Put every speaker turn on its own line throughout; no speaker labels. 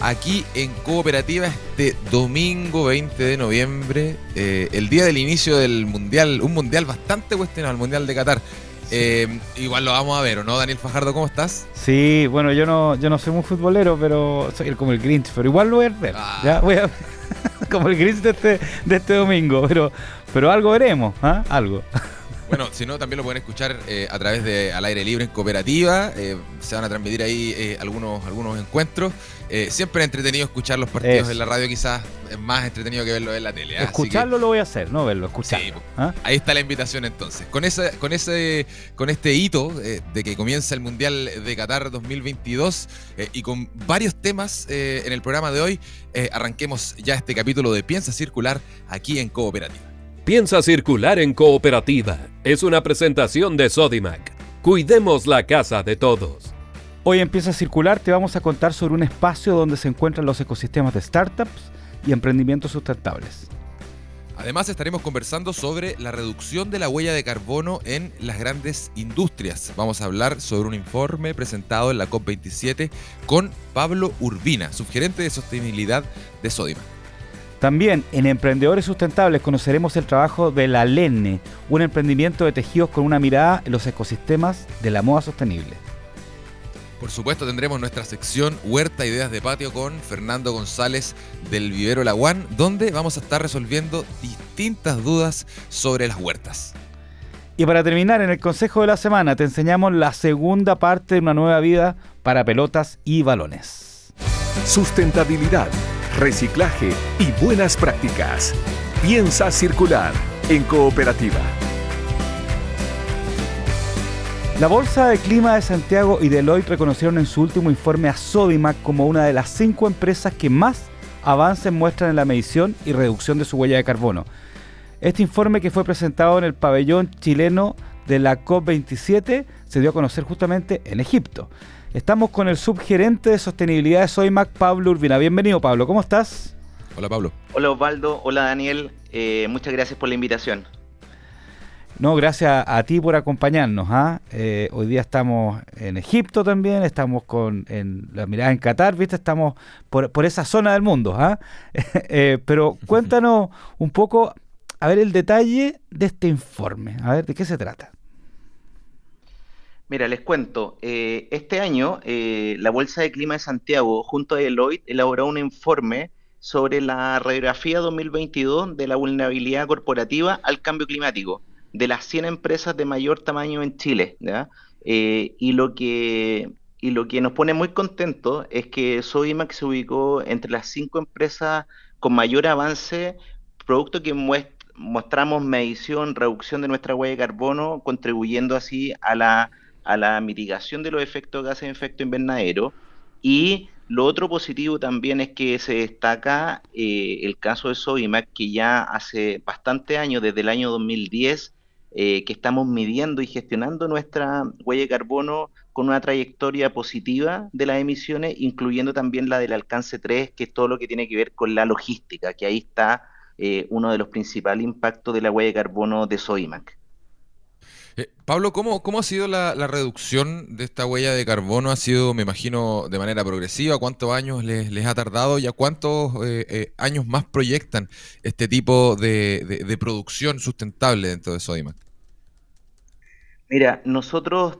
aquí en Cooperativa este domingo 20 de noviembre, eh, el día del inicio del Mundial, un Mundial bastante cuestionado, el Mundial de Qatar. Eh, igual lo vamos a ver, ¿o no, Daniel Fajardo? ¿Cómo estás?
Sí, bueno, yo no, yo no soy muy futbolero, pero soy como el Grinch, pero igual lo voy a ver. Ah. Ya voy a como el Grinch de este, de este domingo, pero, pero algo veremos, ¿ah? Algo.
Bueno, si no, también lo pueden escuchar eh, a través de Al Aire Libre en Cooperativa. Eh, se van a transmitir ahí eh, algunos, algunos encuentros. siempre es entretenido escuchar los partidos en la radio, quizás es más entretenido que verlo en la tele.
Escucharlo lo voy a hacer, no verlo, escucharlo.
¿Ah? Ahí está la invitación entonces. Con ese, con ese, con este hito de que comienza el Mundial de Qatar 2022 y con varios temas en el programa de hoy, arranquemos ya este capítulo de Piensa Circular aquí en Cooperativa.
Piensa circular en cooperativa. Es una presentación de Sodimac. Cuidemos la casa de todos.
Hoy en Piensa circular te vamos a contar sobre un espacio donde se encuentran los ecosistemas de startups y emprendimientos sustentables.
Además estaremos conversando sobre la reducción de la huella de carbono en las grandes industrias. Vamos a hablar sobre un informe presentado en la COP27 con Pablo Urbina, subgerente de sostenibilidad de Sodimac.
También en Emprendedores Sustentables conoceremos el trabajo de la LENE, un emprendimiento de tejidos con una mirada en los ecosistemas de la moda sostenible.
Por supuesto tendremos nuestra sección Huerta Ideas de Patio con Fernando González del Vivero Laguán, donde vamos a estar resolviendo distintas dudas sobre las huertas.
Y para terminar, en el Consejo de la Semana te enseñamos la segunda parte de una nueva vida para pelotas y balones.
Sustentabilidad reciclaje y buenas prácticas. Piensa circular en cooperativa.
La Bolsa de Clima de Santiago y Deloitte reconocieron en su último informe a Sodimac como una de las cinco empresas que más avances muestran en la medición y reducción de su huella de carbono. Este informe que fue presentado en el pabellón chileno de la COP27 se dio a conocer justamente en Egipto. Estamos con el subgerente de sostenibilidad de Soymac, Pablo Urbina. Bienvenido, Pablo. ¿Cómo estás?
Hola, Pablo.
Hola, Osvaldo. Hola, Daniel. Eh, muchas gracias por la invitación.
No, gracias a, ti por acompañarnos. ¿ah? Eh, hoy día estamos en Egipto también, estamos con en la mirada en Qatar, ¿viste? Estamos por, esa zona del mundo. ¿ah? Eh, pero cuéntanos un poco, a ver, el detalle de este informe. A ver, ¿de qué se trata?
Mira, les cuento, eh, este año eh, la Bolsa de Clima de Santiago junto a Deloitte elaboró un informe sobre la radiografía 2022 de la vulnerabilidad corporativa al cambio climático de las 100 empresas de mayor tamaño en Chile. Eh, y, lo que, y lo que nos pone muy contentos es que Sodimac se ubicó entre las 5 empresas con mayor avance, producto que mostramos medición, reducción de nuestra huella de carbono, contribuyendo así a la a la mitigación de los efectos de gases de efecto invernadero. Y lo otro positivo también es que se destaca eh, el caso de Sodimac, que ya hace bastante años, desde el año 2010, eh, que estamos midiendo y gestionando nuestra huella de carbono con una trayectoria positiva de las emisiones, incluyendo también la del alcance 3, que es todo lo que tiene que ver con la logística, que ahí está eh, uno de los principales impactos de la huella de carbono de Sodimac.
Eh, Pablo, ¿cómo, ¿cómo ha sido la, reducción de esta huella de carbono? ¿Ha sido, me imagino, de manera progresiva? ¿Cuántos años les, ha tardado y a cuántos eh, eh, años más proyectan este tipo de, producción sustentable dentro de Sodimac?
Mira, nosotros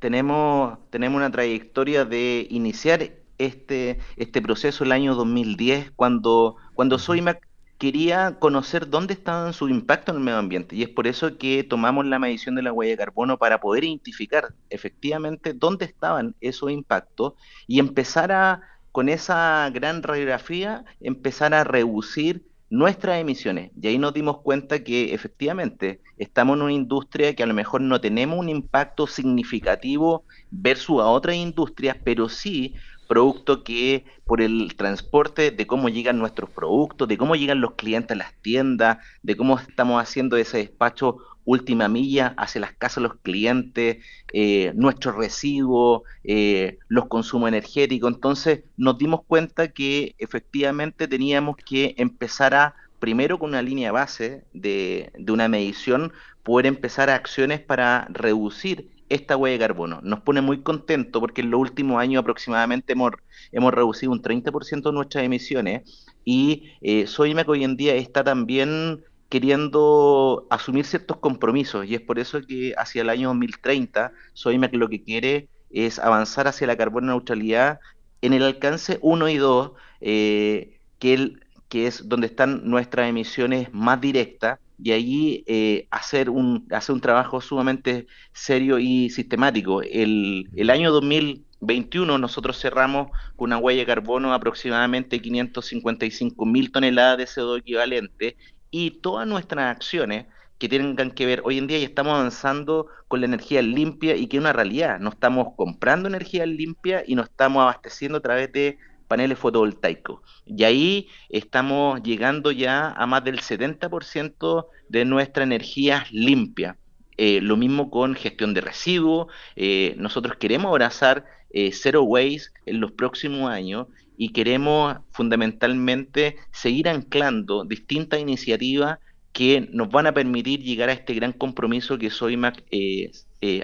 tenemos, tenemos una trayectoria de iniciar este, este proceso el año 2010, cuando, cuando Sodimac quería conocer dónde estaba su impacto en el medio ambiente y es por eso que tomamos la medición de la huella de carbono para poder identificar efectivamente dónde estaban esos impactos y empezar a, con esa gran radiografía, empezar a reducir nuestras emisiones. Y ahí nos dimos cuenta que efectivamente estamos en una industria que a lo mejor no tenemos un impacto significativo versus a otras industrias, pero sí producto que por el transporte, de cómo llegan nuestros productos, de cómo llegan los clientes a las tiendas, de cómo estamos haciendo ese despacho última milla hacia las casas de los clientes, eh, nuestros residuos, eh, los consumos energéticos. Entonces nos dimos cuenta que efectivamente teníamos que empezar a, primero con una línea base de, de una medición, poder empezar a acciones para reducir esta huella de carbono. Nos pone muy contento porque en los últimos años aproximadamente hemos, hemos reducido un 30% de nuestras emisiones y eh, Soymac hoy en día está también queriendo asumir ciertos compromisos y es por eso que hacia el año 2030 Soymac lo que quiere es avanzar hacia la carbono neutralidad en el alcance 1 y 2, eh, que, que es donde están nuestras emisiones más directas y allí eh, hacer, un, hacer un trabajo sumamente serio y sistemático. El, el año 2021 nosotros cerramos con una huella de carbono aproximadamente 555 mil toneladas de CO2 equivalente y todas nuestras acciones que tengan que ver, hoy en día ya estamos avanzando con la energía limpia y que es una realidad, no estamos comprando energía limpia y nos estamos abasteciendo a través de paneles fotovoltaicos. Y ahí estamos llegando ya a más del 70% de nuestra energía limpia. Eh, lo mismo con gestión de residuos. Eh, nosotros queremos abrazar eh, Zero Waste en los próximos años y queremos fundamentalmente seguir anclando distintas iniciativas que nos van a permitir llegar a este gran compromiso que Soymac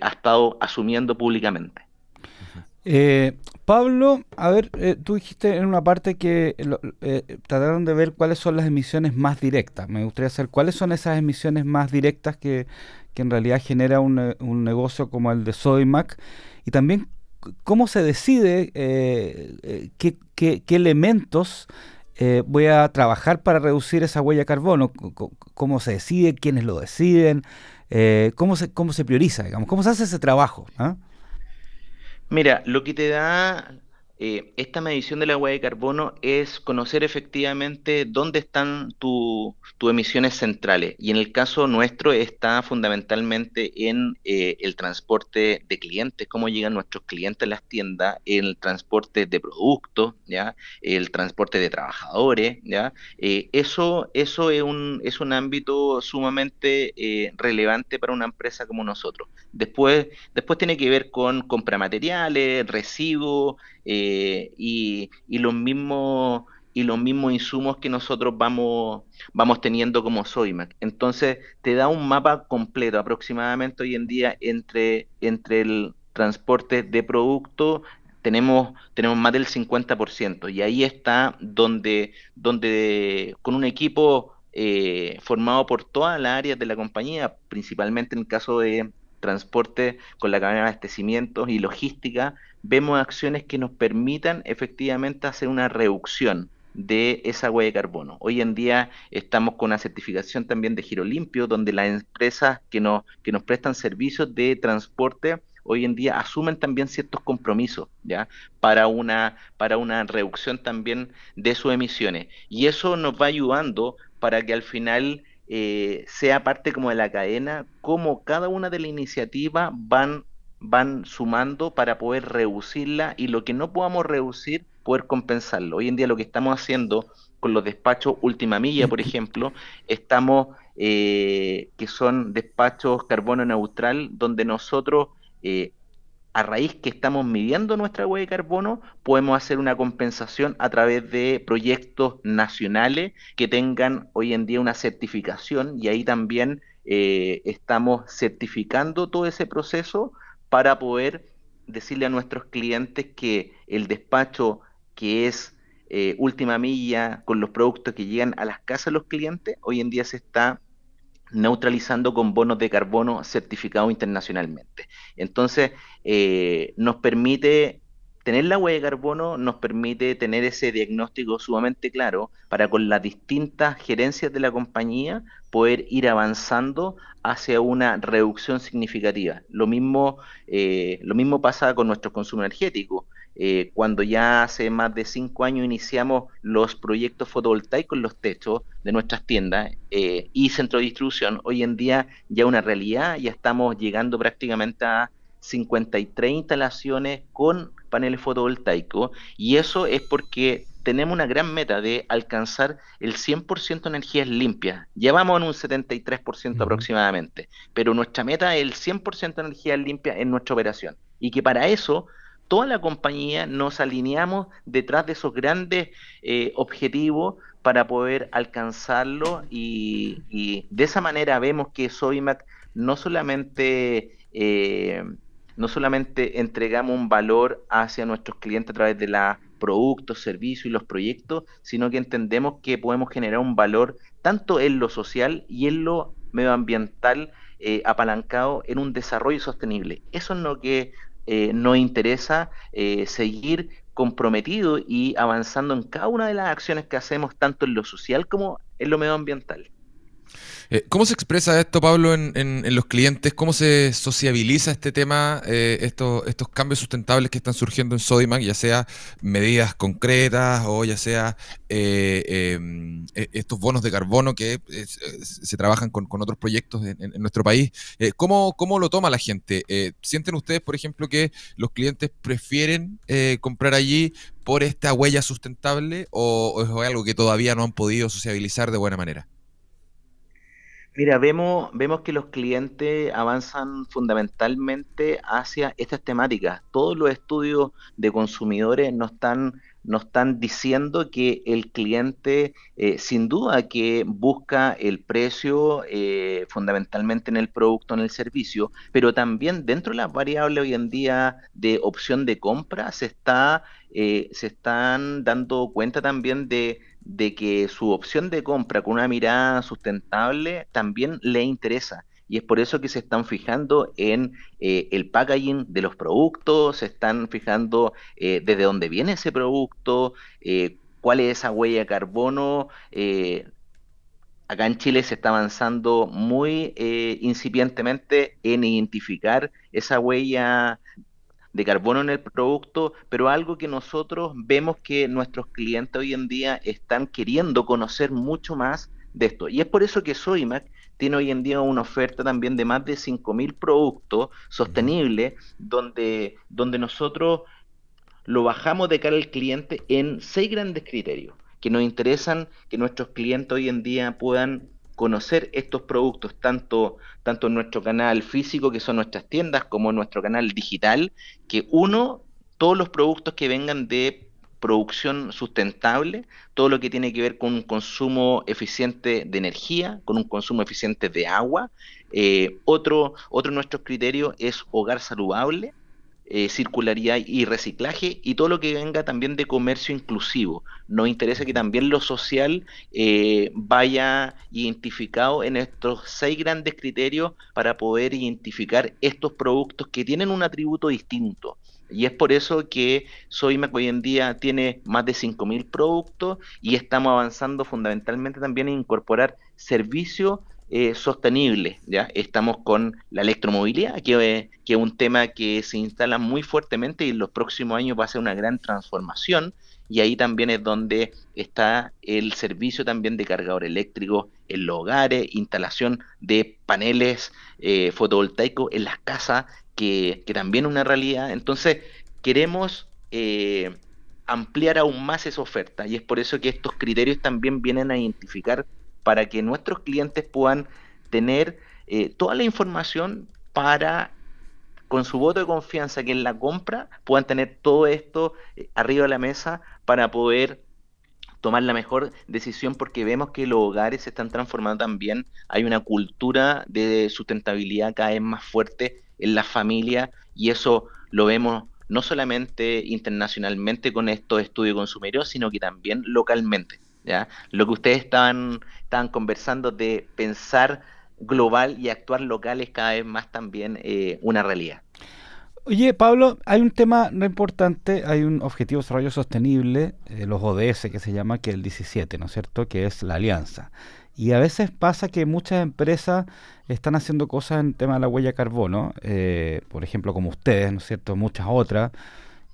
ha estado asumiendo públicamente.
Pablo, a ver, tú dijiste en una parte que trataron de ver cuáles son las emisiones más directas. Me gustaría saber cuáles son esas emisiones más directas que, en realidad genera un, un, negocio como el de Soymac y también cómo se decide eh, eh, qué, elementos eh, voy a trabajar para reducir esa huella de carbono, cómo se decide, quiénes lo deciden, cómo, se, cómo se prioriza, digamos, cómo se hace ese trabajo. ¿ah?
Mira, lo que te da eh, esta medición de la huella de carbono es conocer efectivamente dónde están tus emisiones centrales. Y en el caso nuestro está fundamentalmente en eh, el transporte de clientes, cómo llegan nuestros clientes a las tiendas, en el transporte de productos, el transporte de trabajadores. ¿ya? Eh, eso eso es, un, es un ámbito sumamente relevante para una empresa como nosotros. Después, después tiene que ver con compra materiales, residuos, eh, y, los mismos y los mismos insumos que nosotros vamos, vamos teniendo como Soymac. Entonces te da un mapa completo aproximadamente hoy en día entre, entre el transporte de productos tenemos, tenemos más del 50% y ahí está donde, donde con un equipo eh, formado por todas las áreas de la compañía, principalmente en el caso de transporte con la cadena de abastecimientos y logística, vemos acciones que nos permitan efectivamente hacer una reducción de esa huella de carbono. Hoy en día estamos con una certificación también de giro limpio, donde las empresas que nos, que nos prestan servicios de transporte hoy en día asumen también ciertos compromisos ya para una para una reducción también de sus emisiones y eso nos va ayudando para que al final eh, sea parte como de la cadena, como cada una de las iniciativas van, van sumando para poder reducirla y lo que no podamos reducir, poder compensarlo. Hoy en día lo que estamos haciendo con los despachos última milla, por ejemplo, estamos, eh, que son despachos carbono neutral, donde nosotros eh, a raíz que estamos midiendo nuestra huella de carbono, podemos hacer una compensación a través de proyectos nacionales que tengan hoy en día una certificación y ahí también eh, estamos certificando todo ese proceso para poder decirle a nuestros clientes que el despacho que es eh, última milla con los productos que llegan a las casas de los clientes, hoy en día se está neutralizando con bonos de carbono certificados internacionalmente. Entonces, eh, nos permite tener la huella de carbono, nos permite tener ese diagnóstico sumamente claro para con las distintas gerencias de la compañía poder ir avanzando hacia una reducción significativa. Lo mismo, eh, lo mismo pasa con nuestro consumo energético. Eh, cuando ya hace más de cinco años iniciamos los proyectos fotovoltaicos en los techos de nuestras tiendas eh, y centro de distribución, hoy en día ya una realidad, ya estamos llegando prácticamente a 53 instalaciones con paneles fotovoltaicos y eso es porque tenemos una gran meta de alcanzar el 100% de energías limpias. Ya vamos en un 73% aproximadamente, pero nuestra meta es el 100% de energías limpias en nuestra operación. Y que para eso toda la compañía nos alineamos detrás de esos grandes eh, objetivos para poder alcanzarlo y, de esa manera vemos que Soymac no solamente eh, no solamente entregamos un valor hacia nuestros clientes a través de los productos, servicios y los proyectos, sino que entendemos que podemos generar un valor tanto en lo social y en lo medioambiental eh, apalancado en un desarrollo sostenible. Eso es lo que eh, nos interesa eh, seguir comprometido y avanzando en cada una de las acciones que hacemos, tanto en lo social como en lo medioambiental.
Eh, ¿Cómo se expresa esto, Pablo, en, los clientes? ¿Cómo se sociabiliza este tema, eh, estos, estos cambios sustentables que están surgiendo en Sodimac, ya sea medidas concretas o ya sea eh, em, e, estos bonos de carbono que se trabajan con, otros proyectos en, nuestro país? ¿cómo, ¿cómo, lo toma la gente? ¿Sienten ustedes, por ejemplo, que los clientes prefieren comprar allí por esta huella sustentable o es algo que todavía no han podido sociabilizar de buena manera?
Mira, vemos, vemos que los clientes avanzan fundamentalmente hacia estas temáticas. Todos los estudios de consumidores nos están, nos están diciendo que el cliente, eh, sin duda, que busca el precio eh, fundamentalmente en el producto, en el servicio, pero también dentro de las variables hoy en día de opción de compra se está, eh, se están dando cuenta también de de que su opción de compra con una mirada sustentable también le interesa. Y es por eso que se están fijando en eh, el packaging de los productos, se están fijando eh, desde dónde viene ese producto, eh, cuál es esa huella de carbono. acá en Chile se está avanzando muy incipientemente en identificar esa huella de carbono en el producto, pero algo que nosotros vemos que nuestros clientes hoy en día están queriendo conocer mucho más de esto. Y es por eso que Soymac tiene hoy en día una oferta también de más de 5.000 productos sostenibles, donde, donde nosotros lo bajamos de cara al cliente en seis grandes criterios que nos interesan que nuestros clientes hoy en día puedan conocer estos productos tanto, tanto en nuestro canal físico, que son nuestras tiendas, como en nuestro canal digital, que uno, todos los productos que vengan de producción sustentable, todo lo que tiene que ver con un consumo eficiente de energía, con un consumo eficiente de agua. Eh, otro, otro de nuestros criterios es hogar saludable, eh, circularidad y reciclaje y todo lo que venga también de comercio inclusivo. Nos interesa que también lo social eh, vaya identificado en estos seis grandes criterios para poder identificar estos productos que tienen un atributo distinto. Y es por eso que Soymac hoy en día tiene más de 5.000 productos y estamos avanzando fundamentalmente también en incorporar servicios eh, sostenible. ¿ya? Estamos con la electromovilidad, que, que, es un tema que se instala muy fuertemente y en los próximos años va a ser una gran transformación. Y ahí también es donde está el servicio también de cargador eléctrico en los hogares, instalación de paneles eh, fotovoltaicos en las casas, que, que, también es una realidad. Entonces, queremos eh, ampliar aún más esa oferta y es por eso que estos criterios también vienen a identificar para que nuestros clientes puedan tener eh, toda la información para, con su voto de confianza que en la compra, puedan tener todo esto eh, arriba de la mesa para poder tomar la mejor decisión porque vemos que los hogares se están transformando también, hay una cultura de sustentabilidad cada vez más fuerte en la familia y eso lo vemos no solamente internacionalmente con estos estudios consumidores, sino que también localmente. Lo que ustedes estaban, estaban conversando de pensar global y actuar local es cada vez más también eh, una realidad.
Oye, Pablo, hay un tema no importante, hay un objetivo de desarrollo sostenible, eh, los ODS que se llama, que el 17, ¿no es cierto?, que es la alianza. Y a veces pasa que muchas empresas están haciendo cosas en tema de la huella carbono, eh, por ejemplo, como ustedes, ¿no es cierto?, muchas otras,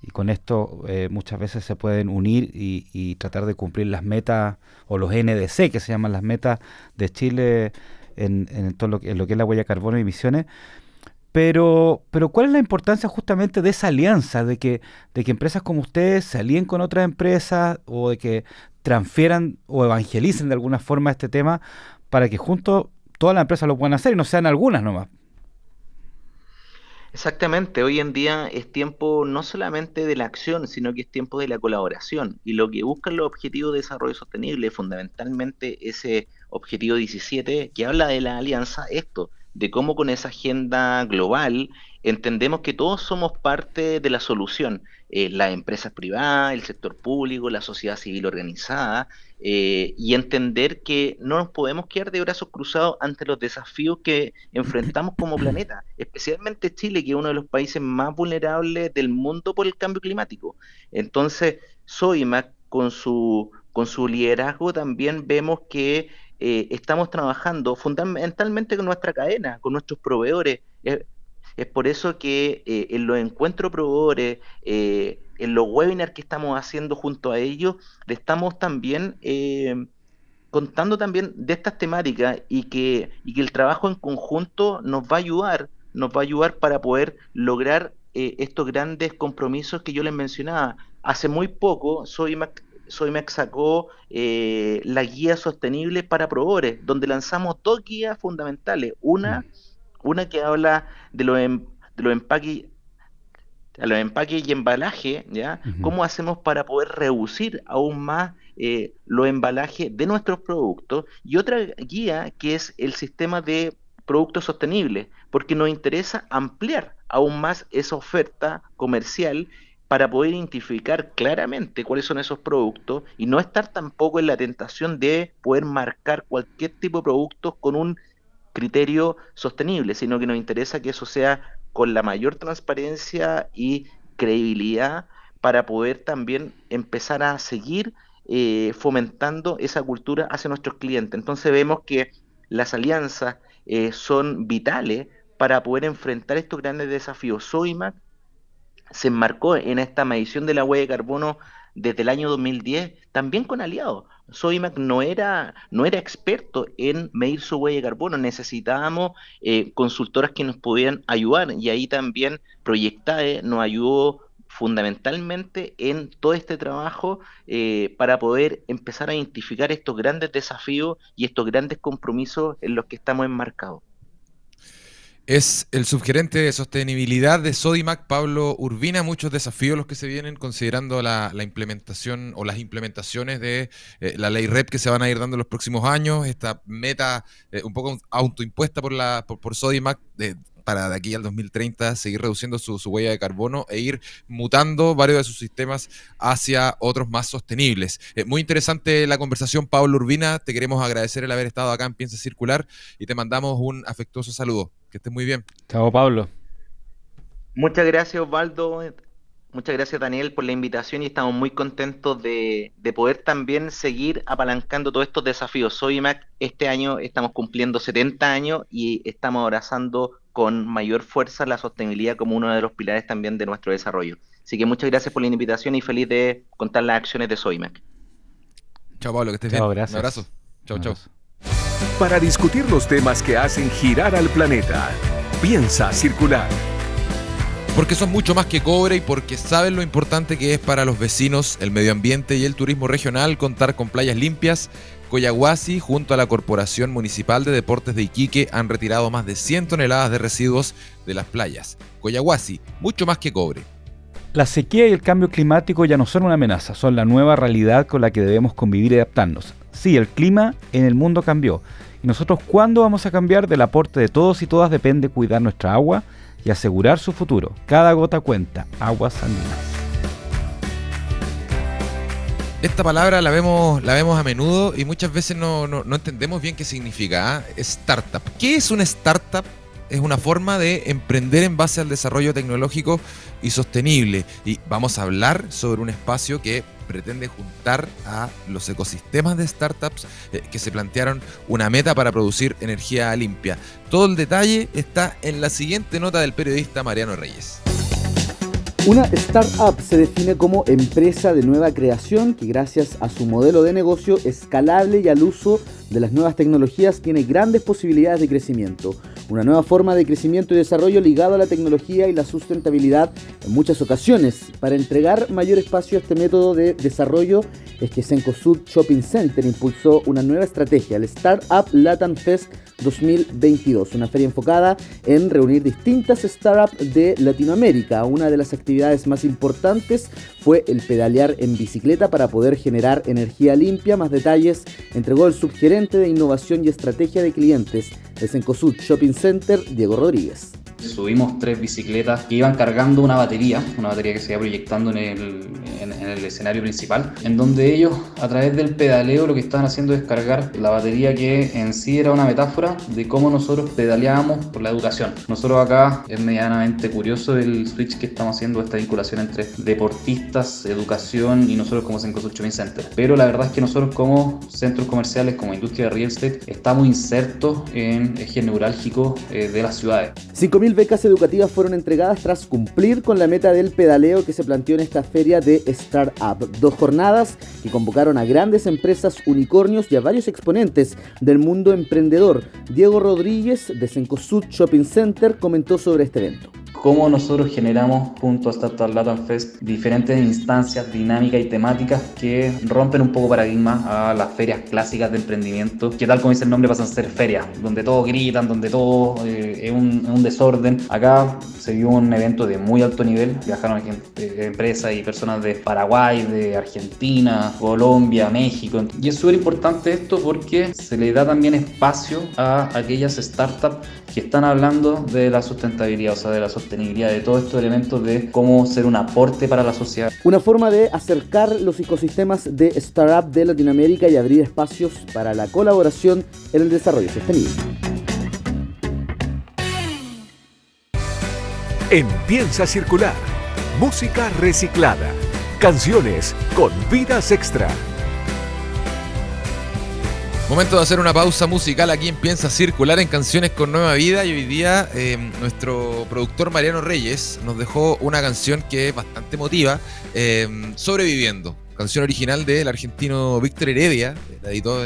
y con esto eh, muchas veces se pueden unir y, tratar de cumplir las metas o los NDC que se llaman las metas de Chile en, todo lo que, es la huella de carbono y emisiones. Pero, pero ¿cuál es la importancia justamente de esa alianza, de que, de que empresas como ustedes se alíen con otras empresas o de que transfieran o evangelicen de alguna forma este tema para que juntos todas las empresas lo puedan hacer y no sean algunas nomás?
Exactamente, hoy en día es tiempo no solamente de la acción, sino que es tiempo de la colaboración. Y lo que buscan los objetivos de desarrollo sostenible, fundamentalmente ese objetivo 17 que habla de la alianza, esto, de cómo con esa agenda global entendemos que todos somos parte de la solución, eh, las empresas privadas, el sector público, la sociedad civil organizada, eh, y entender que no nos podemos quedar de brazos cruzados ante los desafíos que enfrentamos como planeta, especialmente Chile, que es uno de los países más vulnerables del mundo por el cambio climático. Entonces, Soymac, con su, con su liderazgo, también vemos que eh, estamos trabajando fundamentalmente con nuestra cadena, con nuestros proveedores. Es por eso que eh, en los encuentros proveedores, eh, en los webinars que estamos haciendo junto a ellos, le estamos también contando también de estas temáticas y que, y que el trabajo en conjunto nos va a ayudar, nos va a ayudar para poder lograr estos grandes compromisos que yo les mencionaba. Hace muy poco, soy Soymac sacó eh, la guía sostenible para proveedores, donde lanzamos dos guías fundamentales. Una, mm. Una que habla de los, em, de los empaques los empaques y embalaje, ¿ya? ¿Cómo hacemos para poder reducir aún más eh, los embalajes de nuestros productos? Y otra guía que es el sistema de productos sostenibles, porque nos interesa ampliar aún más esa oferta comercial para poder identificar claramente cuáles son esos productos y no estar tampoco en la tentación de poder marcar cualquier tipo de producto con un criterio sostenible, sino que nos interesa que eso sea con la mayor transparencia y credibilidad para poder también empezar a seguir eh, fomentando esa cultura hacia nuestros clientes. Entonces vemos que las alianzas eh, son vitales para poder enfrentar estos grandes desafíos. Soymac se enmarcó en esta medición de la huella de carbono desde el año 2010, también con aliados. Soymac no era, no era experto en medir su huella de carbono, necesitábamos eh, consultoras que nos pudieran ayudar y ahí también Proyectae nos ayudó fundamentalmente en todo este trabajo eh, para poder empezar a identificar estos grandes desafíos y estos grandes compromisos en los que estamos enmarcados.
Es el subgerente de sostenibilidad de Sodimac, Pablo Urbina. Muchos desafíos los que se vienen considerando la, implementación o las implementaciones de eh, la ley REP que se van a ir dando en los próximos años. Esta meta eh, un poco autoimpuesta por, la, por, Sodimac de, para de aquí al 2030 seguir reduciendo su, huella de carbono e ir mutando varios de sus sistemas hacia otros más sostenibles. Eh, muy interesante la conversación, Pablo Urbina. Te queremos agradecer el haber estado acá en Piensa Circular y te mandamos un afectuoso saludo. Que estés muy bien.
Chao, Pablo.
Muchas gracias, Osvaldo. Muchas gracias, Daniel, por la invitación y estamos muy contentos de, poder también seguir apalancando todos estos desafíos. Soy Mac, este año estamos cumpliendo 70 años y estamos abrazando con mayor fuerza la sostenibilidad como uno de los pilares también de nuestro desarrollo. Así que muchas gracias por la invitación y feliz de contar las acciones de Soymac.
Chao, Pablo, que estés bien.
Gracias.
Un abrazo. Chao, chao
para discutir los temas que hacen girar al planeta. Piensa circular.
Porque son mucho más que cobre y porque saben lo importante que es para los vecinos, el medio ambiente y el turismo regional contar con playas limpias. Coyahuasi, junto a la Corporación Municipal de Deportes de Iquique, han retirado más de 100 toneladas de residuos de las playas. Coyahuasi, mucho más que cobre.
La sequía y el cambio climático ya no son una amenaza, son la nueva realidad con la que debemos convivir y adaptarnos. Sí, el clima en el mundo cambió. ¿Y nosotros cuándo vamos a cambiar? Del aporte de todos y todas depende cuidar nuestra agua y asegurar su futuro. Cada gota cuenta. Aguas andinas.
Esta palabra la vemos, la vemos a menudo y muchas veces no, entendemos bien qué significa. ¿ah? Startup. ¿Qué es una startup? Es una forma de emprender en base al desarrollo tecnológico y sostenible. Y vamos a hablar sobre un espacio que pretende juntar a los ecosistemas de startups eh, que se plantearon una meta para producir energía limpia. Todo el detalle está en la siguiente nota del periodista Mariano Reyes.
Una startup se define como empresa de nueva creación que gracias a su modelo de negocio escalable y al uso de las nuevas tecnologías tiene grandes posibilidades de crecimiento. una nueva forma de crecimiento y desarrollo ligado a la tecnología y la sustentabilidad en muchas ocasiones. Para entregar mayor espacio a este método de desarrollo es que Sencosud Shopping Center impulsó una nueva estrategia, el Startup Latin Fest 2022, una feria enfocada en reunir distintas startups de Latinoamérica. Una de las actividades más importantes fue el pedalear en bicicleta para poder generar energía limpia. Más detalles entregó el subgerente de innovación y estrategia de clientes de Sencosud Shopping Center, Diego Rodríguez.
Subimos tres bicicletas que iban cargando una batería, una batería que se iba proyectando en el, en, el escenario principal, en donde ellos a través del pedaleo lo que estaban haciendo es cargar la batería que en sí era una metáfora de cómo nosotros pedaleábamos por la educación. Nosotros acá es medianamente curioso el switch que estamos haciendo, esta vinculación entre deportistas, educación y nosotros como Sencosud Shopping Center. Pero la verdad es que nosotros como centros comerciales, como industria de real estate, estamos insertos en eje neurálgico eh, de las ciudades
becas educativas fueron entregadas tras cumplir con la meta del pedaleo que se planteó en esta feria de Startup. Dos jornadas que convocaron a grandes empresas unicornios y a varios exponentes del mundo emprendedor. Diego Rodríguez de Sencosud Shopping Center comentó sobre este evento
cómo nosotros generamos junto a Startup Latam Fest diferentes instancias, dinámicas y temáticas que rompen un poco paradigmas a las ferias clásicas de emprendimiento, que tal como dice el nombre pasan a ser ferias, donde todos gritan, donde todo eh, es, un, desorden. Acá se vio un evento de muy alto nivel, viajaron empresas y personas de Paraguay, de Argentina, Colombia, México. Y es súper importante esto porque se le da también espacio a aquellas startups que están hablando de la sustentabilidad, o sea, de la sostenibilidad de todos estos elementos de cómo ser un aporte para la sociedad.
Una forma de acercar los ecosistemas de startup de Latinoamérica y abrir espacios para la colaboración en el desarrollo sostenible.
Empieza Circular. Música reciclada. Canciones con vidas extra.
Momento de hacer una pausa musical aquí en Piensa Circular en Canciones con Nueva Vida y hoy día eh, nuestro productor Mariano Reyes nos dejó una canción que es bastante emotiva, eh, Sobreviviendo canción original del argentino Víctor Heredia, la editó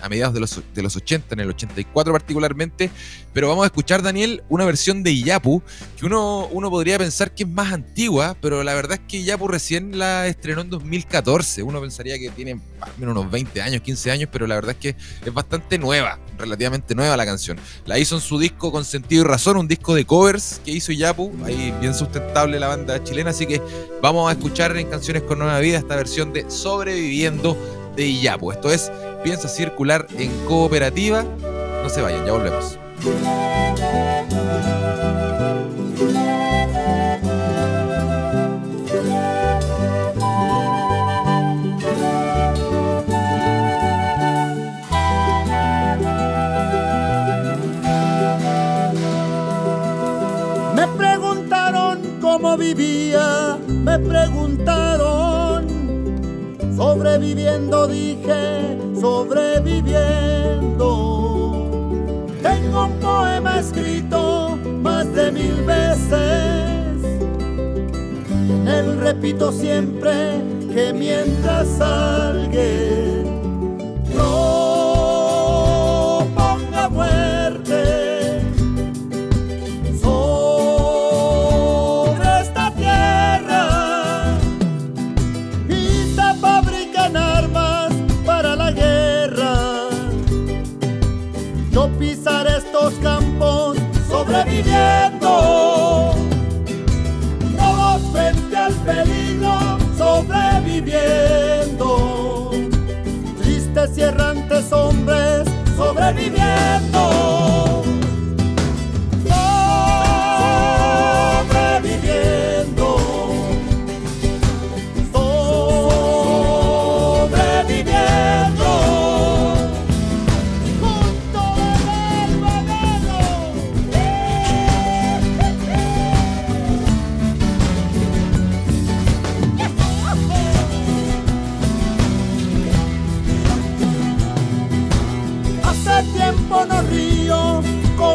a mediados de los, de los 80, en el 84 particularmente, pero vamos a escuchar, Daniel, una versión de Iyapu, que uno, uno podría pensar que es más antigua, pero la verdad es que Iyapu recién la estrenó en 2014, uno pensaría que tiene al menos unos 20 años, 15 años, pero la verdad es que es bastante nueva, relativamente nueva la canción. La hizo en su disco Con Sentido y Razón, un disco de covers que hizo Iyapu, ahí bien sustentable la banda chilena, así que vamos a escuchar en Canciones con Nueva Vida esta versión de Sobreviviendo de Iyapu. Esto es Piensa Circular en Cooperativa. No se vayan, ya volvemos.
Me preguntaron cómo vivía, me preguntaron Sobreviviendo dije, sobreviviendo. Tengo un poema escrito más de mil veces. En él repito siempre que mientras alguien sobreviviendo. Todos frente al peligro, sobreviviendo. Tristes y errantes hombres, sobreviviendo.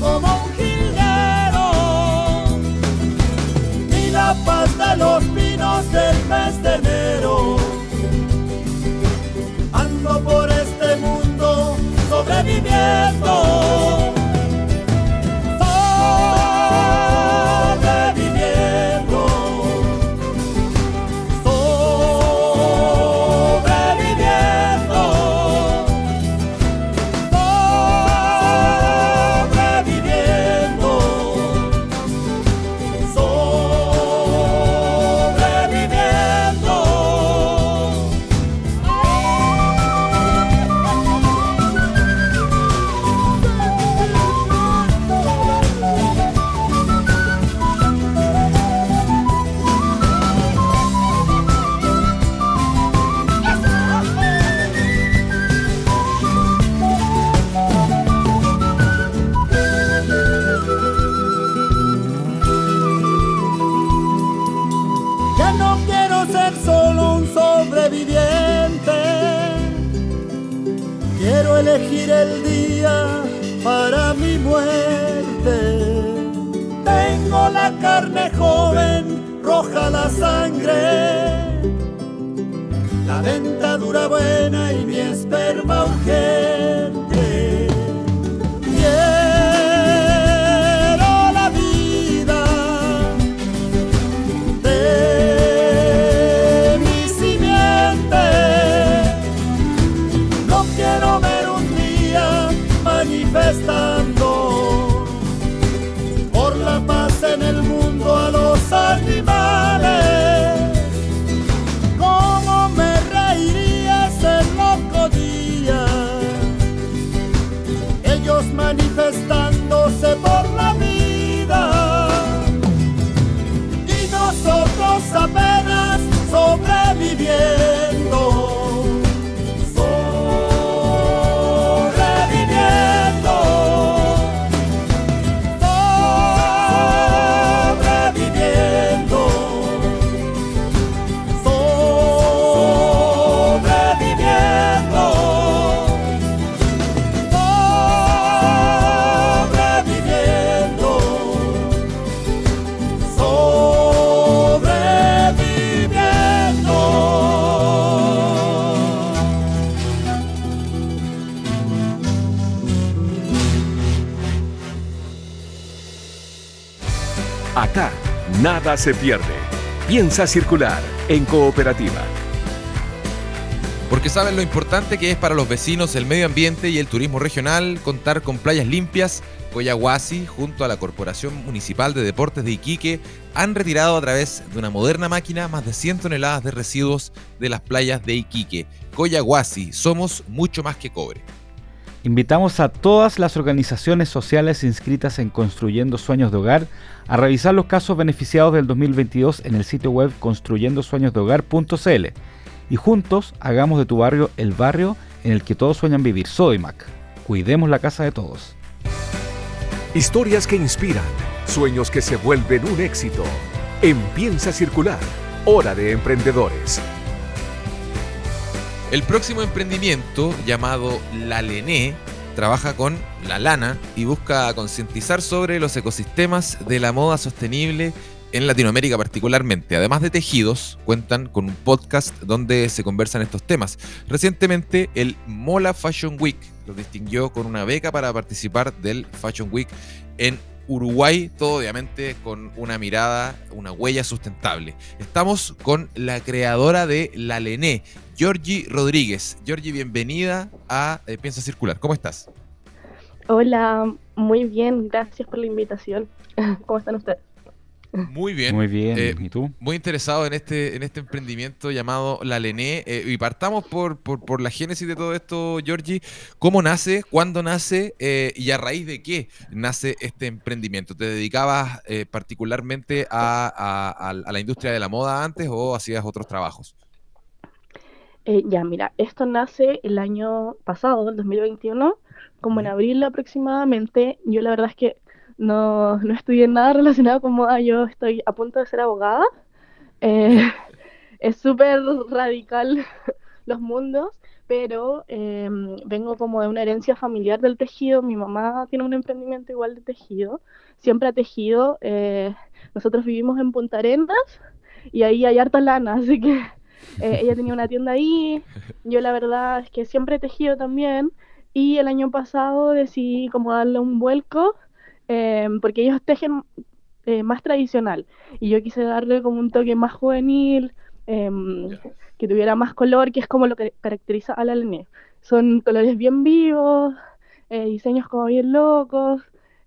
como un jilguero ni la paz de los pinos del mes de enero. Ando por este mundo. Sobreviviendo.
Se pierde. Piensa circular en cooperativa.
Porque saben lo importante que es para los vecinos el medio ambiente y el turismo regional contar con playas limpias. Coyahuasi, junto a la Corporación Municipal de Deportes de Iquique, han retirado a través de una moderna máquina más de 100 toneladas de residuos de las playas de Iquique. Coyahuasi, somos mucho más que cobre.
Invitamos a todas las organizaciones sociales inscritas en Construyendo Sueños de Hogar a revisar los casos beneficiados del 2022 en el sitio web construyendosueñosdehogar.cl y juntos hagamos de tu barrio el barrio en el que todos sueñan vivir. Sodimac. Cuidemos la casa de todos.
Historias que inspiran, sueños que se vuelven un éxito. En Piensa Circular, hora de emprendedores.
El próximo emprendimiento, llamado La Lené, trabaja con la lana y busca concientizar sobre los ecosistemas de la moda sostenible en Latinoamérica particularmente. Además de tejidos, cuentan con un podcast donde se conversan estos temas. Recientemente, el Mola Fashion Week los distinguió con una beca para participar del Fashion Week en Uruguay, todo obviamente con una mirada, una huella sustentable. Estamos con la creadora de La Lené, Georgie Rodríguez. Georgie, bienvenida a eh, Piensa Circular. ¿Cómo estás?
Hola, muy bien, gracias por la invitación. ¿Cómo están ustedes?
Muy bien.
Muy bien.
Eh,
¿Y tú?
Muy interesado en este, en este emprendimiento llamado La Lené. Eh, y partamos por, por, por la génesis de todo esto, Georgie. ¿Cómo nace? ¿Cuándo nace? Eh, ¿Y a raíz de qué nace este emprendimiento? ¿Te dedicabas eh, particularmente a, a- a- a la industria de la moda antes o hacías otros trabajos?
Eh, ya, mira, esto nace el año pasado, el 2021, como en abril aproximadamente. Yo la verdad es que no, no estudié nada relacionado con moda, yo estoy a punto de ser abogada. Eh, es súper radical los mundos, pero eh, vengo como de una herencia familiar del tejido. Mi mamá tiene un emprendimiento igual de tejido, siempre ha tejido. nosotros vivimos en Punta Arenas y ahí hay harta lana, así que eh, ella tenía una tienda ahí. Yo la verdad es que siempre he tejido también y el año pasado decidí como darle un vuelco eh, porque ellos tejen eh, más tradicional y yo quise darle como un toque más juvenil, em, que tuviera más color, que es como lo que caracteriza a la Lené. Son colores bien vivos, eh, diseños como bien locos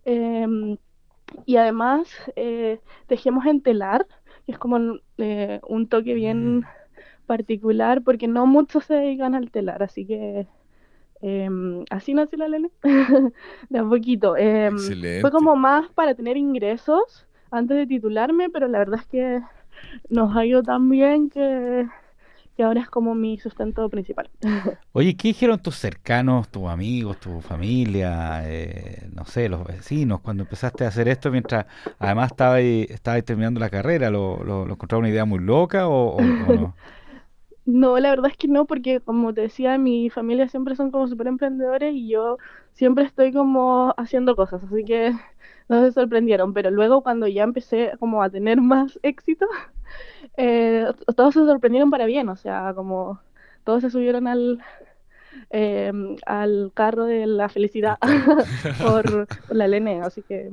em, y además eh, tejemos en telar, que es como eh, un toque bien particular porque no muchos se dedican al telar, así que em, así nació la Lele, de a poquito. Em, fue como más para tener ingresos antes de titularme, pero la verdad es que nos ha ido tan bien que, que ahora es como mi sustento principal.
Oye, ¿qué dijeron tus cercanos, tus amigos, tu familia, eh, no sé, los vecinos, cuando empezaste a hacer esto mientras además estabas estaba terminando la carrera? ¿Lo, lo, lo encontraron una idea muy loca o, o- o no?
No, la verdad es que no, porque como te decía, mi familia siempre son como súper emprendedores y yo siempre estoy como haciendo cosas, así que no se sorprendieron, pero luego cuando ya empecé como a tener más éxito, eh, todos se sorprendieron para bien, o sea, como todos se subieron al, eh, al carro de la felicidad por, por la Lene, así que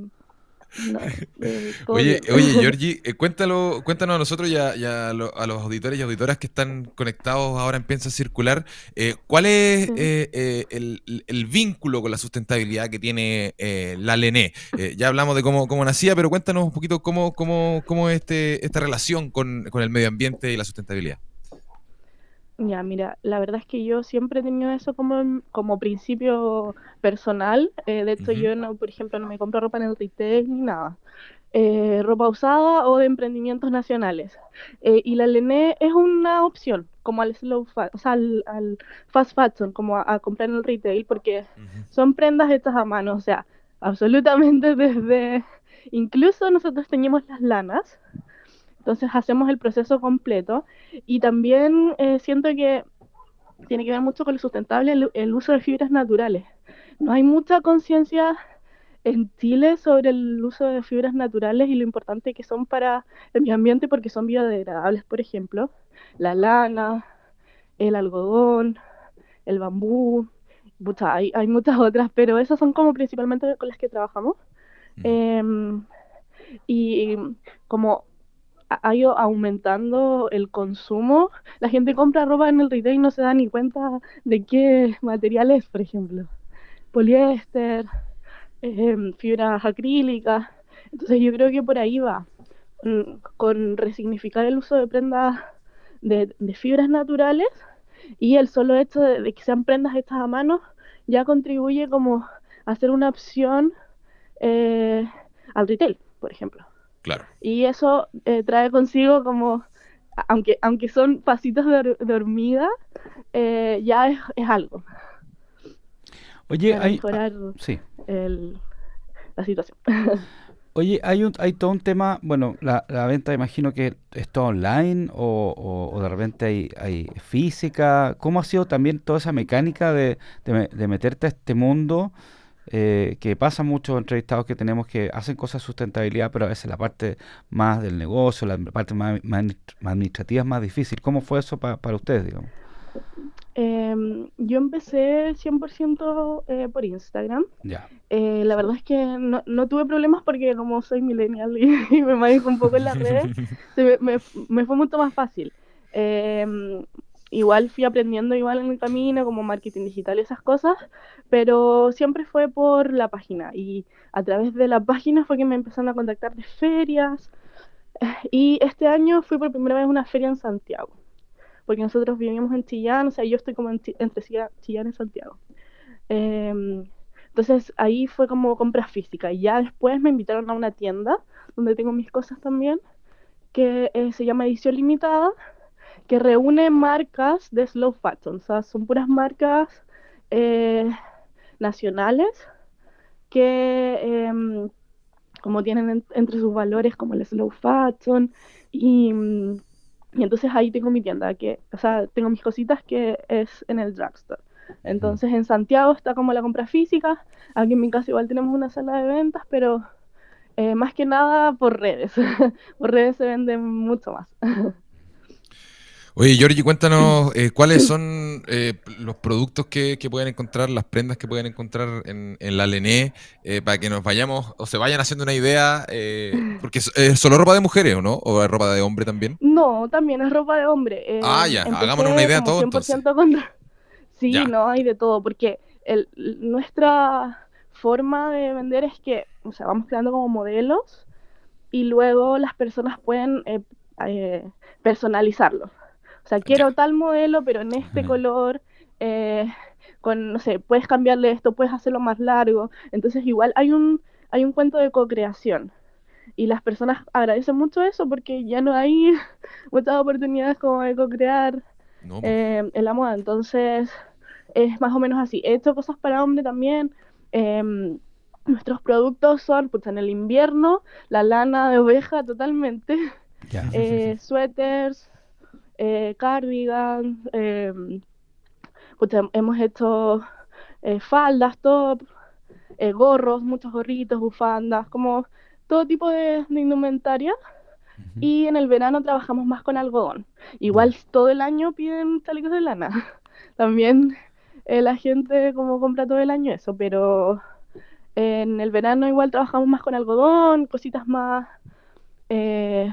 no, eh,
Oye, oye, Georgie, eh, cuéntalo, cuéntanos a nosotros y, a, y a lo- a los auditores y auditoras que están conectados ahora en Piensa Circular, eh, ¿cuál es eh, el, el vínculo con la sustentabilidad que tiene la LENE? Ya hablamos de cómo, cómo nacía, pero cuéntanos un poquito cómo, cómo, cómo es este, esta relación con, con el medio ambiente y la sustentabilidad.
Ya, mira, la verdad es que yo siempre he tenido eso como, como principio personal. eh, de hecho, yo, no, por ejemplo, no me compro ropa en el retail ni nada. Eh, ropa usada o de emprendimientos nacionales. Eh, y la Lené es una opción, como al slow fa- o sea, al, al fast fashion, como a, a comprar en el retail, porque son prendas hechas a mano, o sea, absolutamente desde... Incluso nosotros teníamos las lanas, entonces hacemos el proceso completo y también eh, siento que tiene que ver mucho con lo sustentable el, el uso de fibras naturales. No hay mucha conciencia en Chile sobre el uso de fibras naturales y lo importante que son para el medio ambiente porque son biodegradables, por ejemplo, la lana, el algodón, el bambú, hay, hay muchas otras, pero esas son como principalmente con las que trabajamos.
Mm.
Em, y como ha ido aumentando el consumo, la gente compra ropa en el retail y no se da ni cuenta de qué material es, por ejemplo. Poliéster, em, fibras acrílicas. Entonces yo creo que por ahí va, mm, con resignificar el uso de prendas de, fibras naturales y el solo hecho de, que sean prendas hechas a mano ya contribuye como a ser una opción eh, al retail, por ejemplo.
Claro.
Y eso eh, trae consigo como, a- aunque, aunque son pasitos de, de hormiga, eh, ya es, es algo
Oye,
para
hay,
mejorar
sí.
el- la situación.
Oye, hay un, hay todo un tema, bueno, la, la venta imagino que es todo online o, o- o de repente hay, hay física. ¿Cómo ha sido también toda esa mecánica de, de de meterte a este mundo eh, que pasa muchos entrevistados que tenemos que hacen cosas de sustentabilidad, pero a veces la parte más del negocio, la parte más, más administ- más administrativa es más difícil. ¿Cómo fue eso pa- para ustedes, digamos?
Em, yo empecé 100% eh, por Instagram.
Ya.
Eh, la verdad es que no, no tuve problemas porque como soy millennial y, y me manejo un poco en las redes, se me, me- me fue mucho más fácil. Igual fui aprendiendo igual en el camino, como marketing digital y esas cosas, pero siempre fue por la página y a través de la página fue que me empezaron a contactar de ferias, Y este año fui por primera vez a una feria en Santiago, porque nosotros vivimos en Chillán, o sea, yo estoy como entre Chillán y Santiago. Em, entonces ahí fue como compra física y ya después me invitaron a una tienda donde tengo mis cosas también, que eh, se llama Edición Limitada, que reúne marcas de slow fashion, o sea, son puras marcas eh, nacionales que em, como tienen entre sus valores como el slow fashion y, y, entonces ahí tengo mi tienda, que, o sea, tengo mis cositas que es en el drugstore. Entonces en Santiago está como la compra física, aquí en mi casa igual tenemos una sala de ventas, pero eh, más que nada por redes. por redes se vende mucho más.
Oye, Giorgi, cuéntanos eh, cuáles son eh, los productos que, pueden encontrar, las prendas que pueden encontrar en, la Lené, para que nos vayamos o se vayan haciendo una idea, porque es solo ropa de mujeres, ¿o no? ¿O es ropa de hombre también?
No, también es ropa de hombre.
ah, ya, hagámonos una idea todos.
Sí, no, hay de todo, porque el, nuestra forma de vender es que, o sea, vamos creando como modelos y luego las personas pueden eh, eh, personalizarlo. O sea, quiero tal modelo, pero en este color, eh, con, no sé, puedes cambiarle esto, puedes hacerlo más largo. Entonces, igual hay un, hay un cuento de co-creación. Y las personas agradecen mucho eso porque ya no hay muchas oportunidades como de co-crear pues. en la moda. Entonces, es más o menos así. He hecho cosas para hombre también. Em, nuestros productos son, pues en el invierno, la lana de oveja totalmente, eh, suéteres, eh, cardigans, em, pues hemos hecho eh, faldas, top, gorros, muchos gorritos, bufandas, como todo tipo de, indumentaria. Y en el verano trabajamos más con algodón. Igual todo el año piden chalecos de lana. También la gente como compra todo el año eso, pero en el verano igual trabajamos más con algodón, cositas más, eh,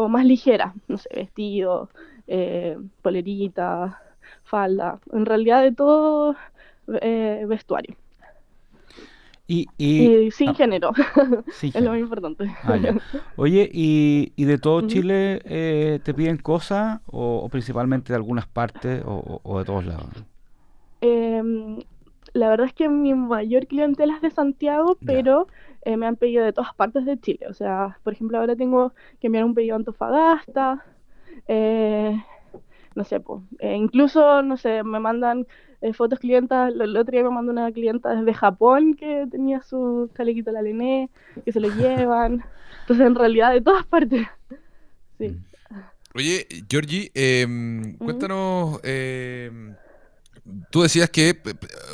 como más ligeras, no sé, vestido, eh, polerita, falda, en realidad de todo eh, vestuario.
Y,
sin ah, género, es lo más importante.
Ah, Oye, ¿y, y de todo Chile te piden cosas o, principalmente de algunas partes o, o de todos lados?
Eh, la verdad es que mi mayor clientela es de Santiago, pero eh, me han pedido de todas partes de Chile. O sea, por ejemplo, ahora tengo que enviar un pedido a Antofagasta. Eh, no sé, pues, incluso, no sé, me mandan eh, fotos clientas. El otro día me mandó una clienta desde Japón que tenía su chalequito la Lené, que se lo llevan. Entonces, en realidad, de todas partes. Sí. Mm.
Oye, Georgie, em, cuéntanos. Eh, tú decías que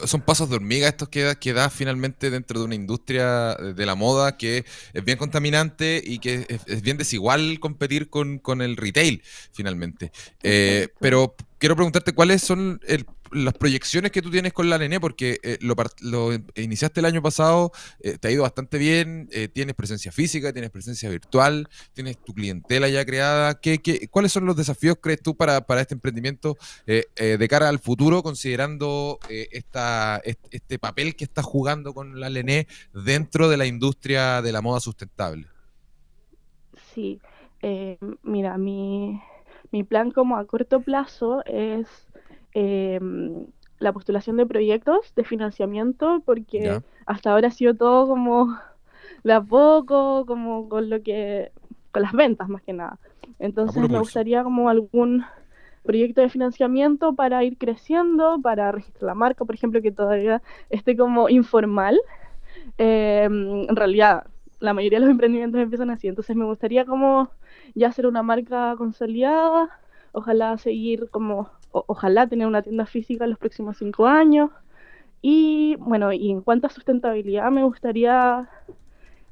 son pasos de hormiga estos que da, que da finalmente dentro de una industria de la moda que es bien contaminante y que es, bien desigual competir con, con el retail finalmente. Eh, pero quiero preguntarte cuáles son el, las proyecciones que tú tienes con la Nené, porque eh, lo, iniciaste el año pasado, eh, te ha ido bastante bien, eh, tienes presencia física, tienes presencia virtual, tienes tu clientela ya creada. ¿Qué, qué, cuáles son los desafíos, crees tú, para, para este emprendimiento de cara al futuro, considerando esta, este, papel que estás jugando con la Lené dentro de la industria de la moda sustentable?
Sí, mira, mi, mi plan como a corto plazo es Em, la postulación de proyectos de financiamiento, porque hasta ahora ha sido todo como de a poco, como con lo que, con las ventas más que nada. Entonces me gustaría como algún proyecto de financiamiento para ir creciendo, para registrar la marca, por ejemplo, que todavía esté como informal. Em, en realidad, la mayoría de los emprendimientos empiezan así, entonces me gustaría como ya ser una marca consolidada, ojalá seguir como ojalá tener una tienda física en los próximos cinco años. Y bueno, y en cuanto a sustentabilidad, me gustaría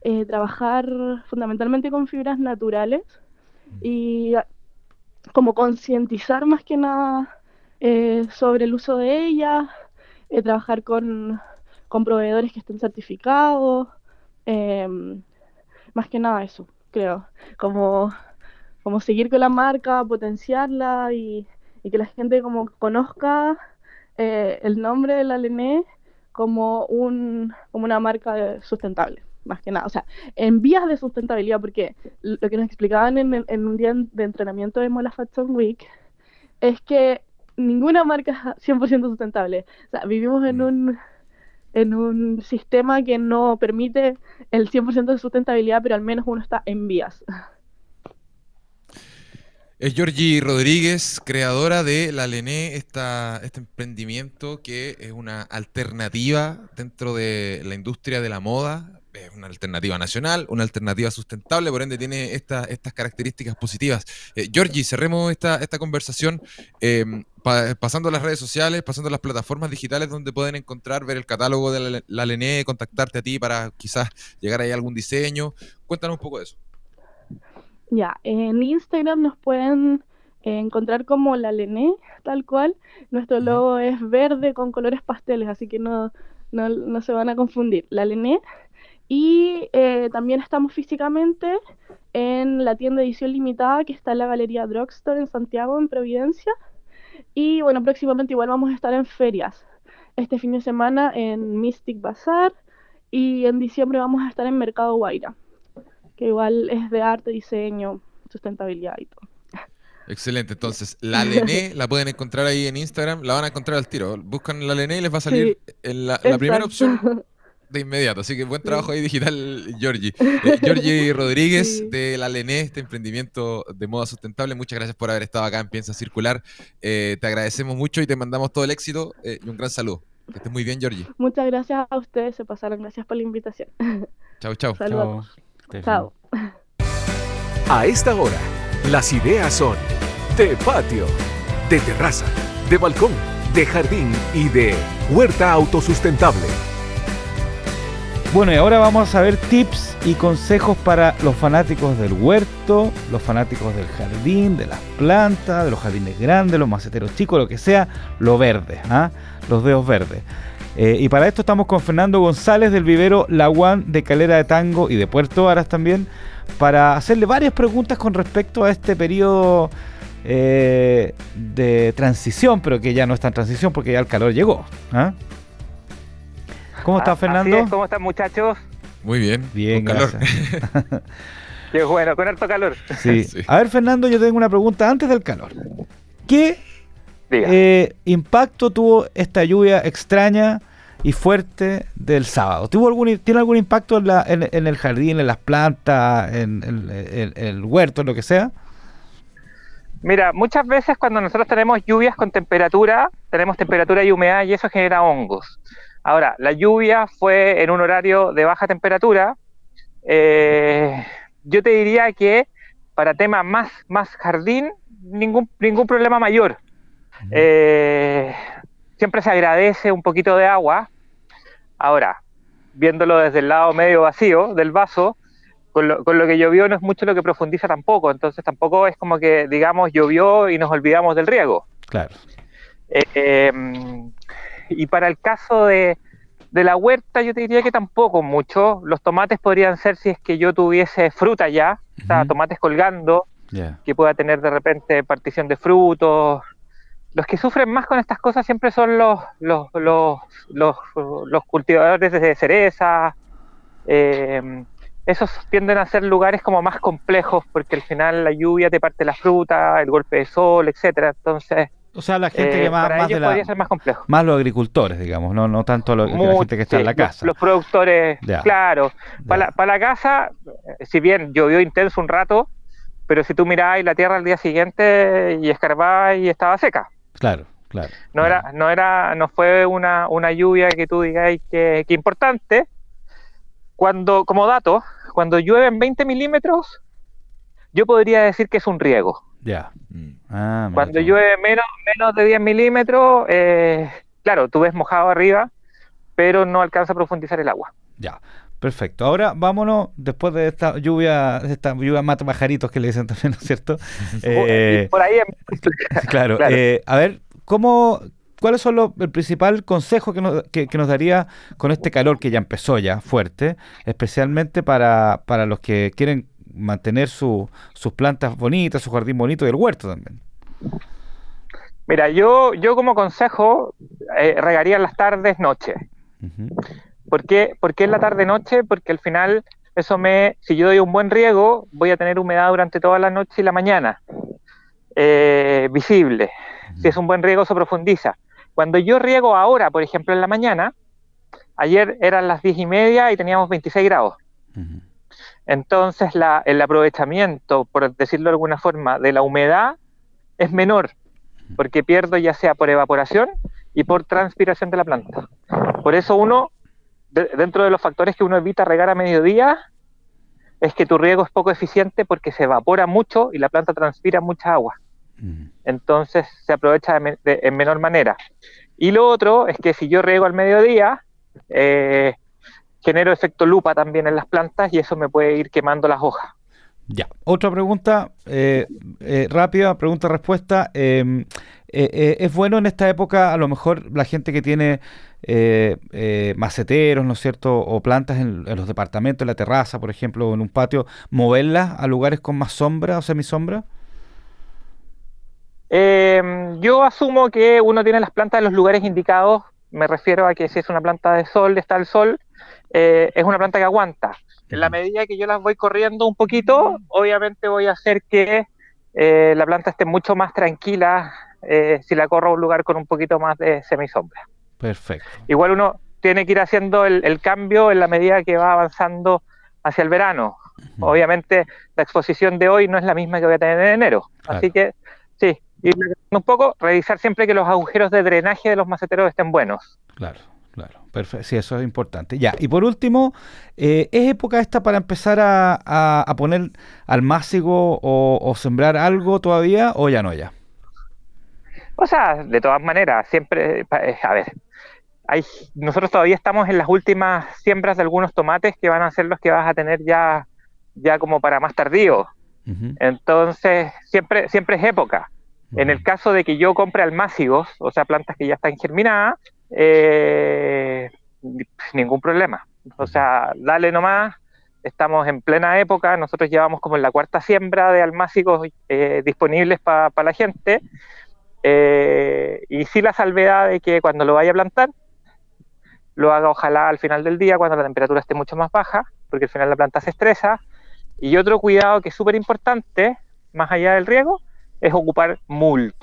eh, trabajar fundamentalmente con fibras naturales y como concientizar más que nada eh, sobre el uso de ellas, eh, trabajar con, con, proveedores que estén certificados, em, más que nada eso, creo, como, como seguir con la marca, potenciarla y, y que la gente como conozca eh, el nombre de la Lené como, un, como una marca sustentable. más que nada. O sea, en vías de sustentabilidad, porque lo que nos explicaban en, en un día de entrenamiento de Mola Fashion Week es que ninguna marca es 100% sustentable. O sea, vivimos en mm. un en un sistema que no permite el 100% de sustentabilidad, pero al menos uno está en vías.
Es Georgie Rodríguez, creadora de La Lené, esta, este emprendimiento que es una alternativa dentro de la industria de la moda, es una alternativa nacional, una alternativa sustentable, por ende tiene estas características positivas. Eh, Georgie, cerremos esta, esta conversación em, pasando las redes sociales, pasando las plataformas digitales donde pueden encontrar, ver el catálogo de la, la LENE, contactarte a ti para quizás llegar ahí a algún diseño. Cuéntanos un poco de eso.
Ya, en Instagram nos pueden encontrar como la Lené, tal cual. Nuestro logo es verde con colores pasteles, así que no, no, no se van a confundir. La Lené y eh, también estamos físicamente en la tienda edición limitada que está en la Galería Drugstore en Santiago, en Providencia. Y bueno, próximamente igual vamos a estar en ferias. Este fin de semana en Mystic Bazaar y en diciembre vamos a estar en Mercado Guaira, que igual es de arte, diseño, sustentabilidad y todo.
Excelente, entonces la Lené la pueden encontrar ahí en Instagram, la van a encontrar al tiro. Buscan la Lené y les va a salir en la, la primera opción de inmediato. Así que buen trabajo ahí digital, Georgie. Eh, Georgie Rodríguez de la Lené, este emprendimiento de moda sustentable. Muchas gracias por haber estado acá en Piensa Circular. Eh, te agradecemos mucho y te mandamos todo el éxito eh, y un gran saludo. Que estés muy bien, Georgie.
Muchas gracias a ustedes, se pasaron. Gracias por la invitación.
Chau, chau.
Saludos. Chao.
A esta hora, las ideas son de patio, de terraza, de balcón, de jardín y de huerta autosustentable.
Bueno, y ahora vamos a ver tips y consejos para los fanáticos del huerto, los fanáticos del jardín, de las plantas, de los jardines grandes, los maceteros chicos, lo que sea, lo verde, ¿ah? los dedos verdes. Eh, y para esto estamos con Fernando González del vivero La de Calera de Tango y de Puerto Aras también, para hacerle varias preguntas con respecto a este periodo eh, de transición, pero que ya no está en transición porque ya el calor llegó. ¿ah? ¿Cómo está, Fernando?
¿Cómo están, muchachos?
Muy bien.
Bien, con calor.
Qué bueno, con harto calor.
Sí. A ver, Fernando, yo tengo una pregunta antes del calor. ¿Qué eh, impacto tuvo esta lluvia extraña y fuerte del sábado? ¿Tuvo algún, ¿Tiene algún impacto en, la, en, el jardín, en las plantas, en, el huerto, en lo que sea?
Mira, muchas veces cuando nosotros tenemos lluvias con temperatura, tenemos temperatura y humedad y eso genera hongos. Ahora, la lluvia fue en un horario de baja temperatura. Eh, yo te diría que para temas más, más jardín, ningún, ningún problema mayor. Eh, siempre se agradece un poquito de agua. Ahora, viéndolo desde el lado medio vacío del vaso, con lo, con lo, que llovió no es mucho lo que profundiza tampoco, entonces tampoco es como que, digamos, llovió y nos olvidamos del riego.
Claro.
Eh, y para el caso de, la huerta, yo te diría que tampoco mucho. Los tomates podrían ser si es que yo tuviese fruta ya, o sea, tomates colgando, que pueda tener de repente partición de frutos. Los que sufren más con estas cosas siempre son los, los, los, cultivadores de cereza. Eh, esos tienden a ser lugares como más complejos porque al final la lluvia te parte la fruta, el golpe de sol, etcétera. Entonces,
o sea, la gente que eh, más, más, de la,
ser más complejo.
Más los agricultores, digamos, no, no tanto la gente que está en la casa.
Los, productores, claro. Para la, la, casa, eh, si bien llovió intenso un rato, pero si tú mirabas la tierra al día siguiente y escarbabas y estaba seca.
Claro, claro.
No era, no era, no fue una, una lluvia que tú digas que, que importante. Cuando, como dato, cuando llueven 20 milímetros, yo podría decir que es un riego.
Ya.
Mm. Ah, Cuando llueve menos, menos de 10 milímetros, eh, claro, tú ves mojado arriba, pero no alcanza a profundizar el agua.
Ya. Perfecto. Ahora vámonos, después de esta lluvia, de esta lluvia mata pajaritos que le dicen también, ¿no es cierto?
Eh, por ahí.
claro. Eh, a ver, ¿cómo, ¿cuáles son los, el principal consejo que nos, que, nos daría con este calor que ya empezó ya fuerte, especialmente para, para los que quieren mantener sus plantas bonitas, su jardín bonito y el huerto también.
Mira, yo, yo como consejo eh, regaría las tardes, noches. ¿Por qué, ¿por qué en la tarde-noche? Porque al final eso me, si yo doy un buen riego, voy a tener humedad durante toda la noche y la mañana, eh, visible. Si es un buen riego, se profundiza. Cuando yo riego ahora, por ejemplo, en la mañana, ayer eran las 10 y media y teníamos 26 grados. Entonces la, el aprovechamiento, por decirlo de alguna forma, de la humedad es menor, porque pierdo ya sea por evaporación y por transpiración de la planta. Por eso uno, dentro de los factores que uno evita regar a mediodía, es que tu riego es poco eficiente porque se evapora mucho y la planta transpira mucha agua. Entonces se aprovecha en menor manera. Y lo otro es que si yo riego al mediodía, eh, genero efecto lupa también en las plantas y eso me puede ir quemando las hojas.
Ya, otra pregunta eh, eh, rápida, pregunta-respuesta. Em, ¿Es bueno en esta época, a lo mejor, la gente que tiene maceteros, ¿no es cierto?, o plantas en, los departamentos, en la terraza, por ejemplo, o en un patio, moverlas a lugares con más sombra o semisombra?
Em, yo asumo que uno tiene las plantas en los lugares indicados. Me refiero a que si es una planta de sol, está el sol, eh, es una planta que aguanta. En la medida que yo las voy corriendo un poquito, obviamente voy a hacer que eh, la planta esté mucho más tranquila eh, si la corro a un lugar con un poquito más de semisombra.
Perfecto.
Igual uno tiene que ir haciendo el, cambio en la medida que va avanzando hacia el verano. Obviamente la exposición de hoy no es la misma que voy a tener en enero. Así que sí, y un poco, revisar siempre que los agujeros de drenaje de los maceteros estén buenos.
Claro, claro. Perfecto. Sí, eso es importante. Ya, y por último, eh, ¿es época esta para empezar a, poner al másigo o, sembrar algo todavía o ya no ya?
O sea, de todas maneras, siempre, eh, a ver, hay, nosotros todavía estamos en las últimas siembras de algunos tomates que van a ser los que vas a tener ya, ya como para más tardío. Entonces, siempre, siempre es época. En el caso de que yo compre almácigos, o sea, plantas que ya están germinadas, eh, ningún problema. O sea, dale nomás, estamos en plena época, nosotros llevamos como en la cuarta siembra de almácigos eh, disponibles para la gente, eh, y sí la salvedad de que cuando lo vaya a plantar, lo haga ojalá al final del día, cuando la temperatura esté mucho más baja, porque al final la planta se estresa. Y otro cuidado que es súper importante, más allá del riego, es ocupar mulch,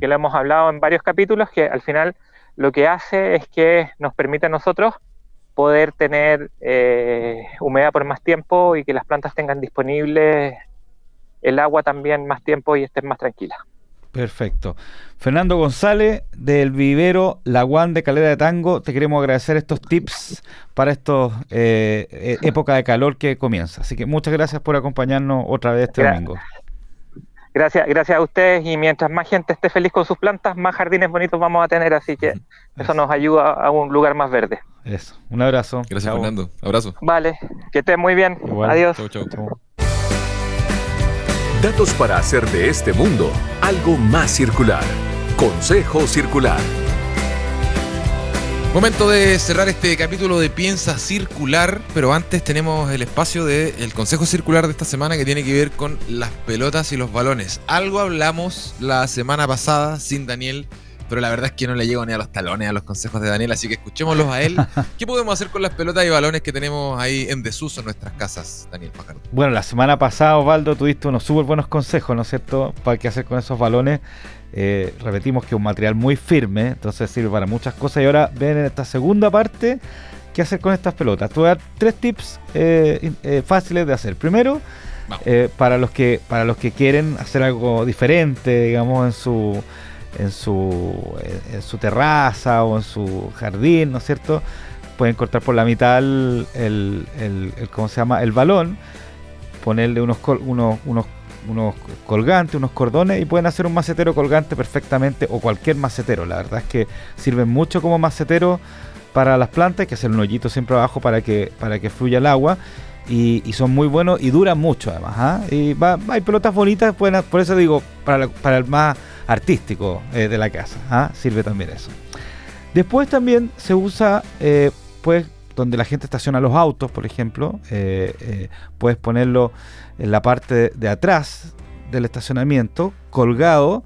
que lo hemos hablado en varios capítulos, que al final lo que hace es que nos permite a nosotros poder tener eh, humedad por más tiempo y que las plantas tengan disponible el agua también más tiempo y estén más tranquilas.
Perfecto. Fernando González del vivero Laguán de Calera de Tango, te queremos agradecer estos tips para esta eh, eh, época de calor que comienza. Así que muchas gracias por acompañarnos otra vez este domingo.
Gracias, gracias a ustedes y mientras más gente esté feliz con sus plantas, más jardines bonitos vamos a tener, así que eso nos ayuda a un lugar más verde.
Eso, un abrazo.
Gracias Fernando, abrazo.
Vale, que estén muy bien. Adiós. Chau, chau.
Datos para hacer de este mundo algo más circular. Consejo Circular.
Momento de cerrar este capítulo de Piensa Circular, pero antes tenemos el espacio del Consejo Circular de esta semana que tiene que ver con las pelotas y los balones. Algo hablamos la semana pasada sin Daniel, pero la verdad es que no le llego ni a los talones a los consejos de Daniel, así que escuchémoslos a él. ¿Qué podemos hacer con las pelotas y balones que tenemos ahí en desuso en nuestras casas, Daniel Pajardo?
Bueno, la semana pasada, Osvaldo, tuviste unos súper buenos consejos, ¿no es cierto?, para qué hacer con esos balones. Eh, repetimos que es un material muy firme, entonces sirve para muchas cosas. Y ahora ven en esta segunda parte qué hacer con estas pelotas. Te voy a dar tres tips eh, eh, fáciles de hacer. Primero, para los que para los que quieren hacer algo diferente, digamos, en su en su en su terraza o en su jardín, ¿no es cierto? Pueden cortar por la mitad el, el, ¿cómo se llama? el balón, ponerle unos unos, unos unos colgantes, unos cordones y pueden hacer un macetero colgante perfectamente o cualquier macetero. La verdad es que sirven mucho como macetero para las plantas, hay que hacer un hoyito siempre abajo para que, para que fluya el agua. Y, son muy buenos y duran mucho además. ¿ah? Y va, hay pelotas bonitas, pueden, por eso digo, para, para el más artístico eh, de la casa. ¿ah? Sirve también eso. Después también se usa, eh, pues, donde la gente estaciona los autos, por ejemplo, eh, puedes ponerlo en la parte de atrás del estacionamiento, colgado,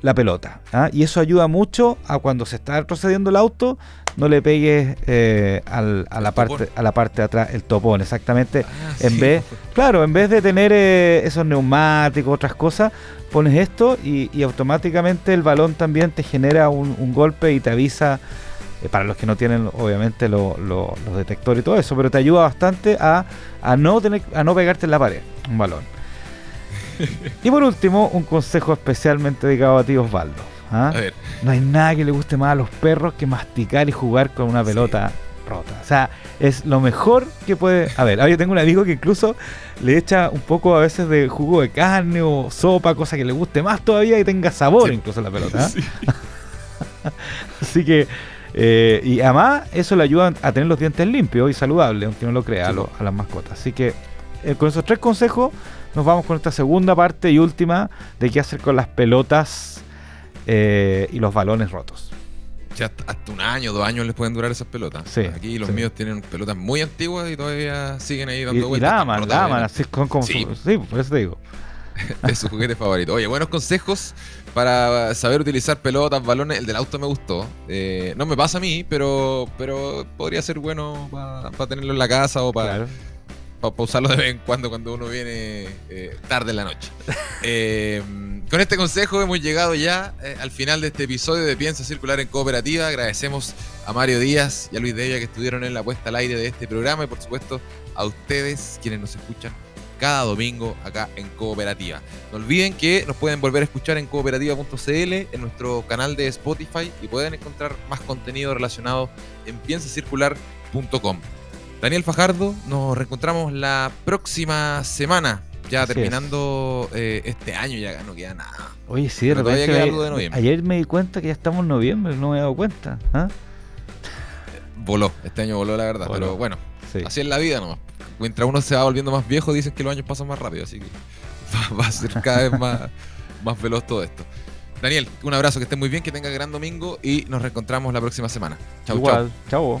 la pelota. ¿ah? Y eso ayuda mucho a cuando se está retrocediendo el auto, no le pegues eh, al- a, la parte, a la parte de atrás el topón, exactamente.
Ah,
en
sí.
vez, claro, en vez de tener eh, esos neumáticos, otras cosas, pones esto y, y automáticamente el balón también te genera un, un golpe y te avisa, eh, para los que no tienen obviamente lo- lo- los detectores y todo eso, pero te ayuda bastante a, a no tener, a no pegarte en la pared un balón. y por último, un consejo especialmente dedicado a ti, Osvaldo. ¿Ah?
A ver,
No hay nada que le guste más a los perros que masticar y jugar con una pelota rota. O sea, es lo mejor que puede haber. Ahora yo tengo un amigo que incluso le echa un poco a veces de jugo de carne o sopa, cosa que le guste más todavía y tenga sabor
Sí.
incluso la pelota. ¿ah?
sí.
Así que, eh, y además eso le ayuda a tener los dientes limpios y saludables, aunque no lo crea, a, lo- a las mascotas. Así que eh, con esos tres consejos nos vamos con esta segunda parte y última de qué hacer con las pelotas eh, y los balones rotos.
Ya hasta, un año, dos años les pueden durar esas pelotas.
Sí,
Aquí los
sí.
míos tienen pelotas muy antiguas y todavía siguen ahí
Y,
dando
y
vueltas.
la
están
aman,
rotas
la
de-
aman, así son como
Sí.
su- sí, por eso te digo.
de su juguete favorito. Oye, buenos consejos para saber utilizar pelotas, balones. El del auto me gustó. Eh, no me pasa a mí, pero, pero podría ser bueno para tenerlo en la casa o para
Claro.
Usarlo de vez en cuando cuando uno viene eh, tarde en la noche. Eh, con este consejo hemos llegado ya eh, al final de este episodio de Piensa Circular en Cooperativa. Agradecemos a Mario Díaz y a Luis Devia que estuvieron en la puesta al aire de este programa y por supuesto a ustedes quienes nos escuchan cada domingo acá en Cooperativa. No olviden que nos pueden volver a escuchar en cooperativa.cl, en nuestro canal de Spotify y pueden encontrar más contenido relacionado en piensacircular.com. Daniel Fajardo, nos reencontramos la próxima semana, ya
Así
terminando eh, este año, ya no queda nada.
Oye, sí, de repente
queda
me-
algo de noviembre.
ayer me di cuenta que ya estamos en noviembre, no me he dado cuenta. ¿ah?
Voló, este año voló la verdad,
Voló.
pero bueno,
Sí.
así es la vida nomás. Mientras uno se va volviendo más viejo, dicen que los años pasan más rápido, así que va, va a ser cada vez más, más veloz todo esto. Daniel, un abrazo, que estés muy bien, que tenga gran domingo y nos reencontramos la próxima semana. Chau, chau.
Igual, chau.